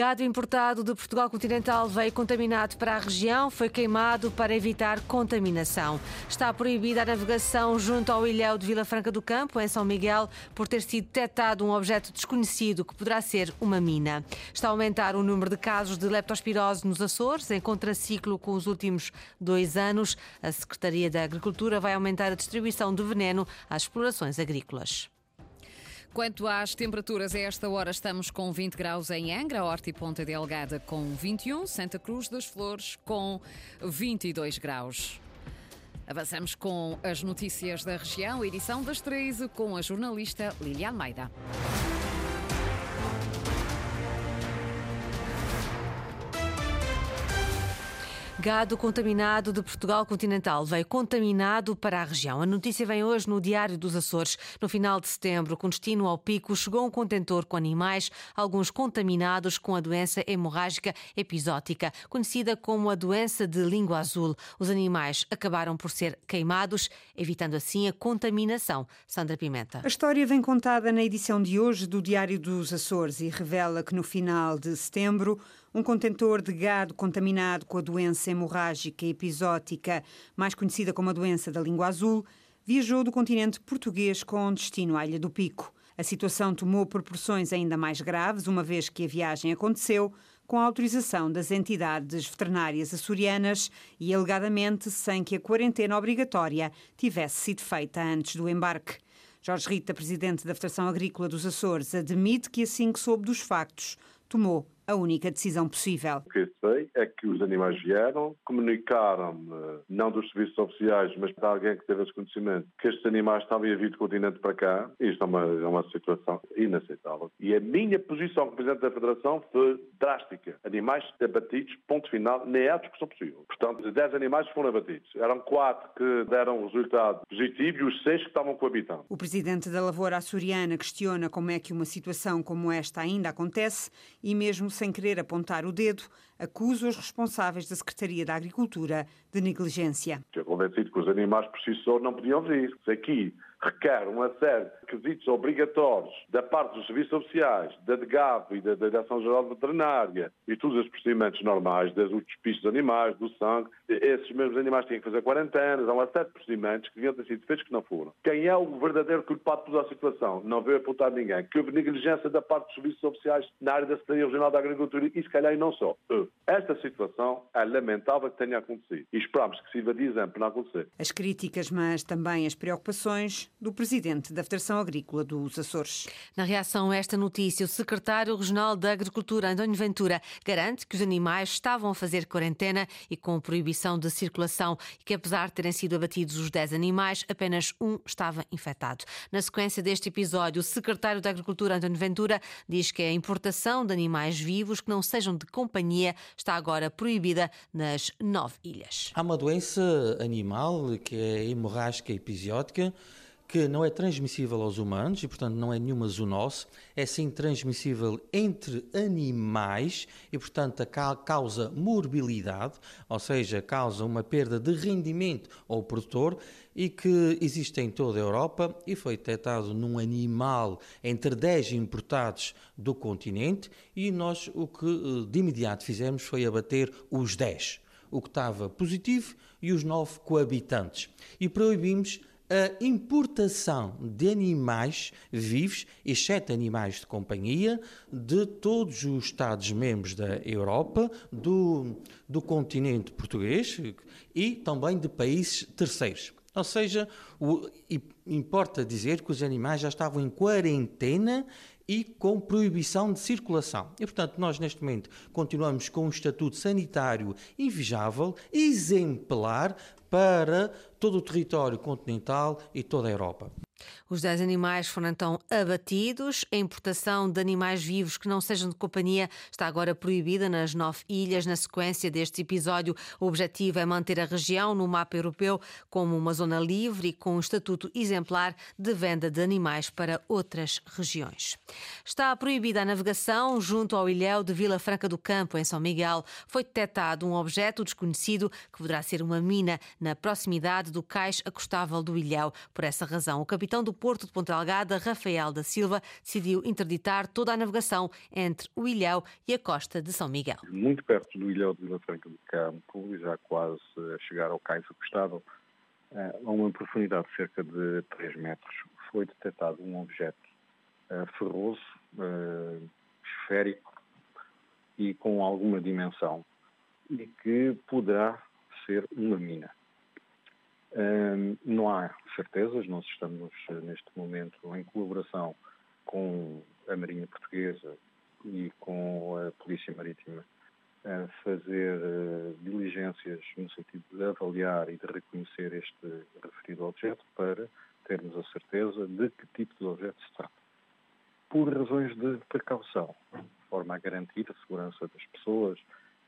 Gado importado de Portugal continental veio contaminado para a região, foi queimado para evitar contaminação. Está proibida a navegação junto ao ilhéu de Vila Franca do Campo, em São Miguel, por ter sido detectado um objeto desconhecido que poderá ser uma mina. Está a aumentar o número de casos de leptospirose nos Açores, em contraciclo com os últimos dois anos. A Secretaria da Agricultura vai aumentar a distribuição de veneno às explorações agrícolas. Quanto às temperaturas, a esta hora estamos com 20 graus em Angra, Horta e Ponta Delgada com 21, Santa Cruz das Flores com 22 graus. Avançamos com as notícias da região, edição das 13, com a jornalista Lilia Almeida. Gado contaminado de Portugal continental veio contaminado para a região. A notícia vem hoje no Diário dos Açores. No final de setembro, com destino ao pico, chegou um contentor com animais, alguns contaminados com a doença hemorrágica episótica, conhecida como a doença de língua azul. Os animais acabaram por ser queimados, evitando assim a contaminação. Sandra Pimenta. A história vem contada na edição de hoje do Diário dos Açores e revela que no final de setembro um contentor de gado contaminado com a doença hemorrágica episótica, mais conhecida como a doença da língua azul, viajou do continente português com destino à Ilha do Pico. A situação tomou proporções ainda mais graves, uma vez que a viagem aconteceu com a autorização das entidades veterinárias açorianas e alegadamente sem que a quarentena obrigatória tivesse sido feita antes do embarque. Jorge Rita, presidente da Federação Agrícola dos Açores, admite que assim que soube dos factos, tomou a única decisão possível. O que sei é que os animais vieram, comunicaram-me, não dos serviços oficiais, mas de alguém que teve esse conhecimento, que estes animais estavam a vir do continente para cá. Isto é uma, é uma situação inaceitável. E a minha posição como Presidente da Federação foi drástica. Animais abatidos, ponto final, nem há discussão possível. Portanto, 10 animais foram abatidos. Eram 4 que deram resultado positivo e os 6 que estavam coabitando. O Presidente da Lavoura Açoriana questiona como é que uma situação como esta ainda acontece e mesmo sem querer apontar o dedo, acusa os responsáveis da Secretaria da Agricultura de negligência. Estou convencido que os animais por si só não podiam vir. Aqui requer uma série requisitos obrigatórios da parte dos serviços oficiais, da DGAV e da Direção-Geral Veterinária e todos os procedimentos normais, desde os despistos de animais, do sangue, esses mesmos animais têm que fazer quarentenas, há uma série de procedimentos que deviam ter sido feitos que não foram. Quem é o verdadeiro culpado de toda a situação? Não veio apontar ninguém. Que houve negligência da parte dos serviços oficiais na área da Secretaria Regional da Agricultura e se calhar e não só. Esta situação é lamentável que tenha acontecido e esperamos que sirva de exemplo para não acontecer. As críticas, mas também as preocupações do presidente da Federação Agrícola dos Açores. Na reação a esta notícia, o secretário regional da Agricultura, António Ventura, garante que os animais estavam a fazer quarentena e com proibição de circulação e que, apesar de terem sido abatidos os 10 animais, apenas um estava infectado. Na sequência deste episódio, o secretário da Agricultura, António Ventura, diz que a importação de animais vivos que não sejam de companhia está agora proibida nas nove ilhas. Há uma doença animal que é hemorrágica episótica que não é transmissível aos humanos e, portanto, não é nenhuma zoonose, é sim transmissível entre animais e, portanto, causa morbilidade, ou seja, causa uma perda de rendimento ao produtor e que existe em toda a Europa e foi detectado num animal entre 10 importados do continente e nós o que eh, de imediato fizemos foi abater os 10 o que estava positivo e os nove coabitantes. E proibimos a importação de animais vivos, exceto animais de companhia, de todos os Estados-membros da Europa, do, do continente português e também de países terceiros. Ou seja, o, importa dizer que os animais já estavam em quarentena e com proibição de circulação. E, portanto, nós neste momento continuamos com um estatuto sanitário invejável, exemplar, para todo o território continental e toda a Europa. Os 10 animais foram então abatidos. A importação de animais vivos que não sejam de companhia está agora proibida nas nove ilhas. Na sequência deste episódio, o objetivo é manter a região no mapa europeu como uma zona livre e com um estatuto exemplar de venda de animais para outras regiões. Está proibida a navegação junto ao ilhéu de Vila Franca do Campo, em São Miguel. Foi detectado um objeto desconhecido que poderá ser uma mina na proximidade do cais acostável do ilhéu. Por essa razão, o capitão do Porto de Ponta Delgada, Rafael da Silva, decidiu interditar toda a navegação entre o Ilhéu e a costa de São Miguel. Muito perto do Ilhéu de Vila Franca do Campo, já quase a chegar ao cais acostado, eh, a uma profundidade de cerca de 3 metros, foi detectado um objeto eh, ferroso, eh, esférico e com alguma dimensão e que poderá ser uma mina não há certezas, nós estamos eh, neste momento em colaboração com a Marinha Portuguesa e com a Polícia Marítima a fazer uh, diligências no sentido de avaliar e de reconhecer este referido objeto para termos a certeza de que tipo de objeto se trata. Por razões de precaução, de forma a garantir a segurança das pessoas,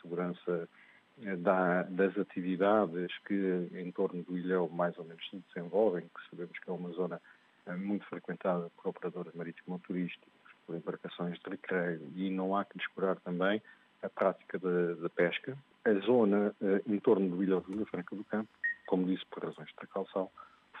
segurança da, das atividades que em torno do Ilhéu mais ou menos se desenvolvem, que sabemos que é uma zona eh, muito frequentada por operadores marítimo-turísticos, por embarcações de recreio, e não há que descurar também a prática da, da pesca. A zona eh, em torno do Ilhéu de Vila Franca do Campo, como disse, por razões de precaução,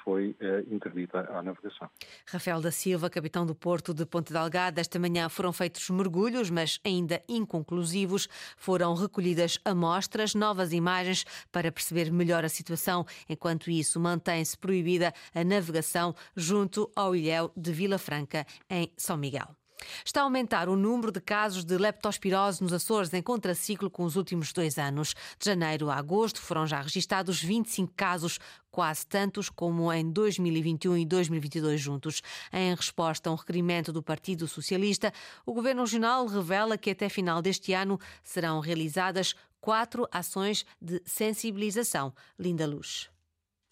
foi eh, interdita à navegação. Rafael da Silva, capitão do Porto de Ponte Delgada, esta manhã foram feitos mergulhos, mas ainda inconclusivos. Foram recolhidas amostras, novas imagens para perceber melhor a situação. Enquanto isso, mantém-se proibida a navegação junto ao ilhéu de Vila Franca, em São Miguel. Está a aumentar o número de casos de leptospirose nos Açores em contraciclo com os últimos dois anos. De janeiro a agosto foram já registados 25 casos, quase tantos como em 2021 e 2022 juntos. Em resposta a um requerimento do Partido Socialista, o Governo Regional revela que até final deste ano serão realizadas quatro ações de sensibilização. Linda Luz.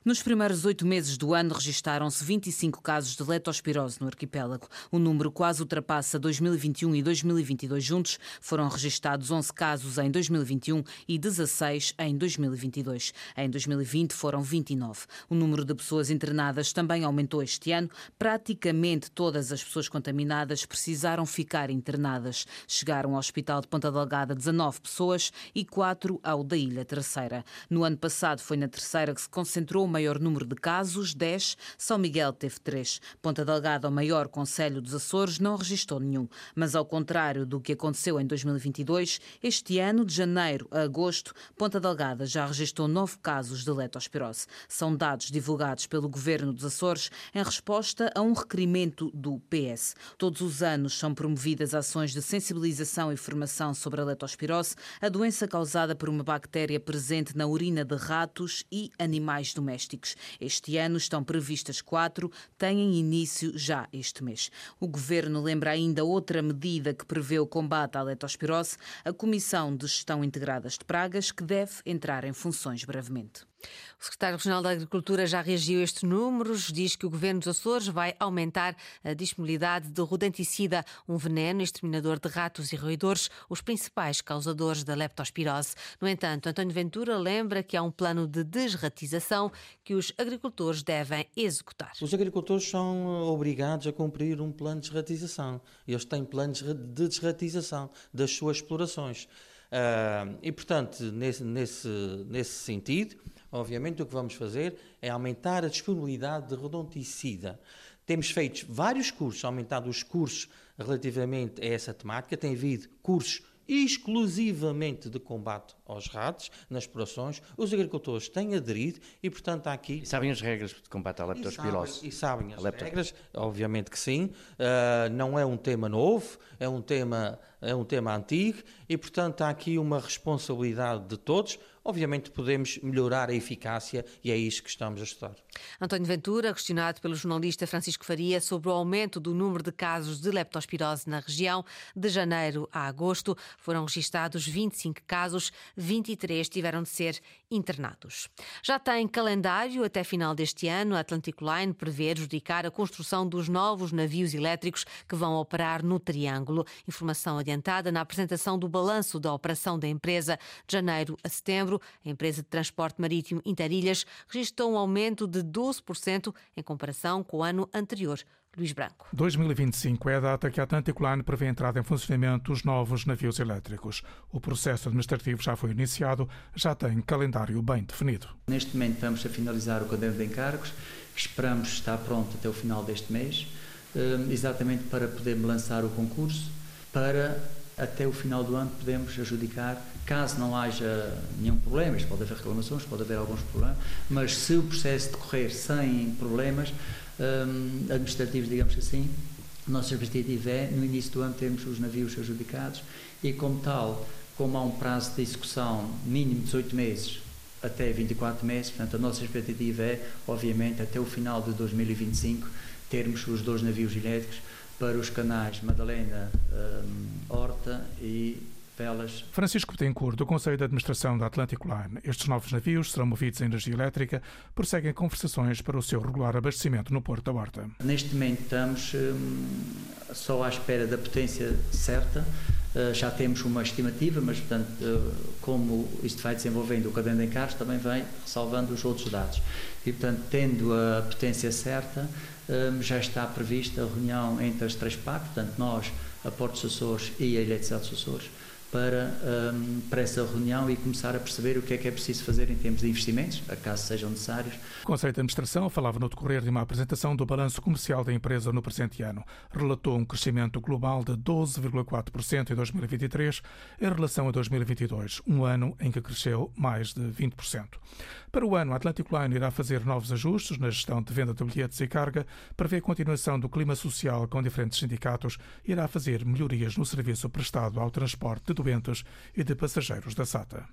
Nos primeiros oito meses do ano registaram-se 25 casos de leptospirose no arquipélago. O número quase ultrapassa 2021 e 2022 juntos. Foram registados 11 casos em 2021 e 16 em 2022. Em 2020 foram 29. O número de pessoas internadas também aumentou este ano. Praticamente todas as pessoas contaminadas precisaram ficar internadas. Chegaram ao Hospital de Ponta Delgada 19 pessoas e 4 ao da Ilha Terceira. No ano passado foi na Terceira que se concentrou maior número de casos, 10. São Miguel teve 3. Ponta Delgada, o maior Conselho dos Açores, não registrou nenhum. Mas, ao contrário do que aconteceu em 2022, este ano, de janeiro a agosto, Ponta Delgada já registrou 9 casos de leptospirose. São dados divulgados pelo Governo dos Açores em resposta a um requerimento do PS. Todos os anos são promovidas ações de sensibilização e formação sobre a leptospirose, a doença causada por uma bactéria presente na urina de ratos e animais domésticos domésticos. Este ano estão previstas quatro, têm início já este mês. O Governo lembra ainda outra medida que prevê o combate à leptospirose, a Comissão de Gestão Integradas de Pragas, que deve entrar em funções brevemente. O secretário regional da Agricultura já reagiu a estes números, diz que o governo dos Açores vai aumentar a disponibilidade de rodenticida, um veneno exterminador de ratos e roedores, os principais causadores da leptospirose. No entanto, António Ventura lembra que há um plano de desratização que os agricultores devem executar. Os agricultores são obrigados a cumprir um plano de desratização. Eles têm planos de desratização das suas explorações. Uh, e, portanto, nesse, nesse, nesse sentido, obviamente o que vamos fazer é aumentar a disponibilidade de rodonticida. Temos feito vários cursos, aumentado os cursos relativamente a essa temática, tem havido cursos exclusivamente de combate aos ratos nas explorações. Os agricultores têm aderido e, portanto, há aqui. E sabem as regras de combate à leptospirose? E sabem, e sabem as regras, obviamente que sim. Uh, não é um tema novo, é um tema é um tema antigo e, portanto, há aqui uma responsabilidade de todos. Obviamente podemos melhorar a eficácia e é isso que estamos a estudar. António Ventura, questionado pelo jornalista Francisco Faria sobre o aumento do número de casos de leptospirose na região, de janeiro a agosto foram registados 25 casos, 23 tiveram de ser internados. Já tem calendário até final deste ano. A Atlantic Line prevê adjudicar a construção dos novos navios elétricos que vão operar no Triângulo. Informação adiantada na apresentação do balanço da operação da empresa de janeiro a setembro a empresa de transporte marítimo Interilhas registrou um aumento de 12% em comparação com o ano anterior. Luís Branco. 2025 é a data que a Atlantic Line prevê a entrada em funcionamento dos novos navios elétricos. O processo administrativo já foi iniciado, já tem calendário bem definido. Neste momento estamos a finalizar o caderno de encargos, esperamos estar pronto até o final deste mês, eh, exatamente para poder lançar o concurso, para até o final do ano podemos adjudicar, caso não haja nenhum problema, pode haver reclamações, pode haver alguns problemas, mas se o processo decorrer sem problemas um, administrativos, digamos assim, nossa expectativa é, no início do ano, termos os navios adjudicados e, como tal, como há um prazo de execução mínimo de 18 meses até 24 meses, portanto, a nossa expectativa é, obviamente, até o final de 2025, termos os dois navios elétricos para os canais Madalena, um, Horta e Velas. Francisco Betancourt, do Conselho de Administração da Atlantic Line. Estes novos navios serão movidos a energia elétrica, prosseguem conversações para o seu regular abastecimento no Porto da Horta. Neste momento estamos um, só à espera da potência certa. Uh, já temos uma estimativa, mas, portanto, uh, como isto vai desenvolvendo o caderno de encargos, também vem salvando os outros dados. E, portanto, tendo a potência certa, já está prevista a reunião entre as três partes, portanto, nós, a Portos Açores e a Eletricidade dos Açores, para, um, para essa reunião e começar a perceber o que é que é preciso fazer em termos de investimentos, acaso sejam necessários. O Conselho de Administração falava no decorrer de uma apresentação do balanço comercial da empresa no presente ano. Relatou um crescimento global de 12,4% em 2023 em relação a 2022, um ano em que cresceu mais de 20%. Para o ano, a Atlantic Line irá fazer novos ajustes na gestão de venda de bilhetes e carga, prevê a continuação do clima social com diferentes sindicatos e irá fazer melhorias no serviço prestado ao transporte de doentes e de passageiros da SATA.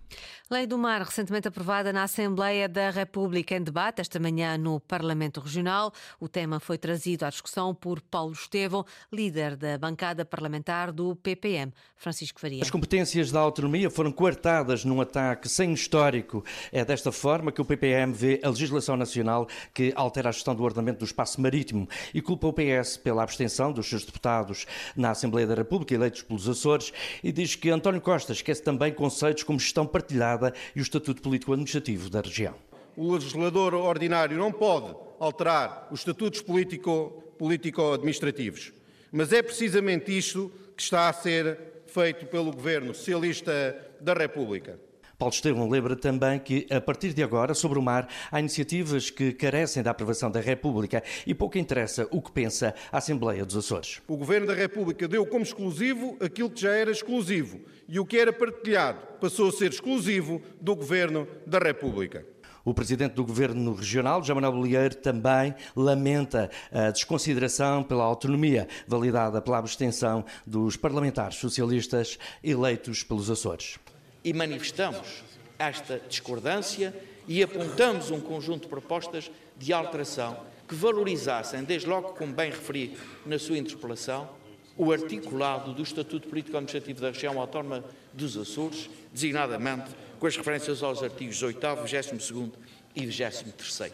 Lei do Mar, recentemente aprovada na Assembleia da República em debate esta manhã no Parlamento Regional. O tema foi trazido à discussão por Paulo Estevão, líder da bancada parlamentar do PPM, Francisco Faria. As competências da autonomia foram coartadas num ataque sem histórico. É desta forma que o PPM vê a legislação nacional que altera a gestão do ordenamento do espaço marítimo e culpa o PS pela abstenção dos seus deputados na Assembleia da República eleitos pelos Açores e diz que António Costa esquece também conceitos como gestão partilhada e o estatuto político-administrativo da região. O legislador ordinário não pode alterar os estatutos político-administrativos, mas é precisamente isto que está a ser feito pelo Governo Socialista da República. Paulo Estevão lembra também que, a partir de agora, sobre o mar, há iniciativas que carecem da aprovação da República e pouco interessa o que pensa a Assembleia dos Açores. O Governo da República deu como exclusivo aquilo que já era exclusivo e o que era partilhado passou a ser exclusivo do Governo da República. O presidente do governo regional, João Manuel Bolieiro, também lamenta a desconsideração pela autonomia validada pela abstenção dos parlamentares socialistas eleitos pelos Açores e manifestamos esta discordância e apontamos um conjunto de propostas de alteração que valorizassem, desde logo, como bem referi na sua interpelação, o articulado do Estatuto Político-Administrativo da Região Autónoma dos Açores, designadamente com as referências aos artigos 8, 22 e 23,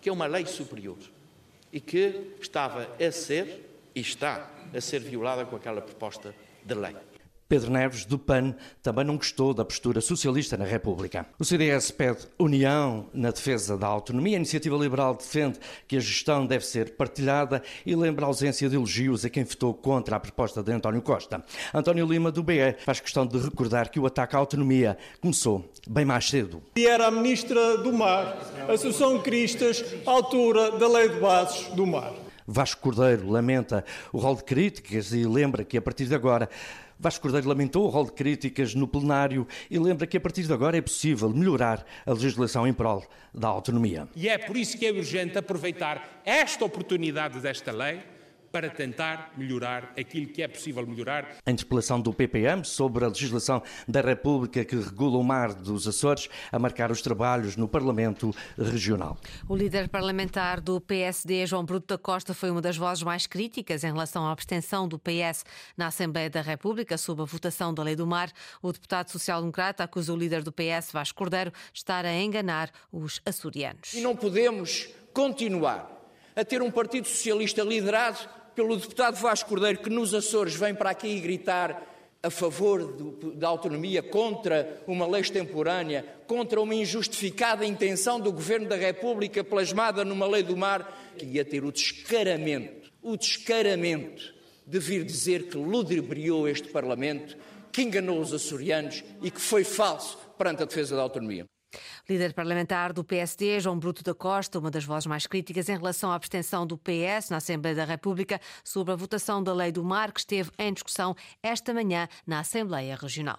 que é uma lei superior e que estava a ser e está a ser violada com aquela proposta de lei. Pedro Neves, do PAN, também não gostou da postura socialista na República. O CDS pede união na defesa da autonomia. A Iniciativa Liberal defende que a gestão deve ser partilhada e lembra a ausência de elogios a quem votou contra a proposta de António Costa. António Lima, do BE, faz questão de recordar que o ataque à autonomia começou bem mais cedo. E era a Ministra do Mar, Associação Cristas, altura da Lei de Bases do Mar. Vasco Cordeiro lamenta o rol de críticas e lembra que a partir de agora Vasco Cordeiro lamentou o rol de críticas no plenário e lembra que a partir de agora é possível melhorar a legislação em prol da autonomia. E é por isso que é urgente aproveitar esta oportunidade desta lei para tentar melhorar aquilo que é possível melhorar. A interpelação do PPM sobre a legislação da República que regula o mar dos Açores a marcar os trabalhos no Parlamento Regional. O líder parlamentar do PSD, João Bruto da Costa, foi uma das vozes mais críticas em relação à abstenção do PS na Assembleia da República sob a votação da Lei do Mar. O deputado social-democrata acusa o líder do PS, Vasco Cordeiro, de estar a enganar os açorianos. E não podemos continuar a ter um Partido Socialista liderado pelo deputado Vasco Cordeiro, que nos Açores vem para aqui gritar a favor do, da autonomia, contra uma lei extemporânea, contra uma injustificada intenção do Governo da República plasmada numa lei do mar, que ia ter o descaramento, o descaramento de vir dizer que ludibriou este Parlamento, que enganou os açorianos e que foi falso perante a defesa da autonomia. Líder parlamentar do PSD, João Bruto da Costa, uma das vozes mais críticas em relação à abstenção do PS na Assembleia da República sobre a votação da Lei do Mar, que esteve em discussão esta manhã na Assembleia Regional.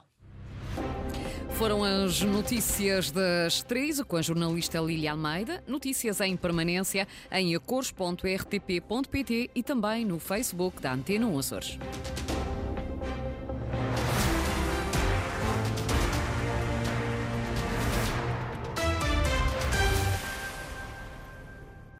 Foram as notícias das três com a jornalista Lília Almeida. Notícias em permanência em acores.rtp.pt e também no Facebook da Antena 1 Açores.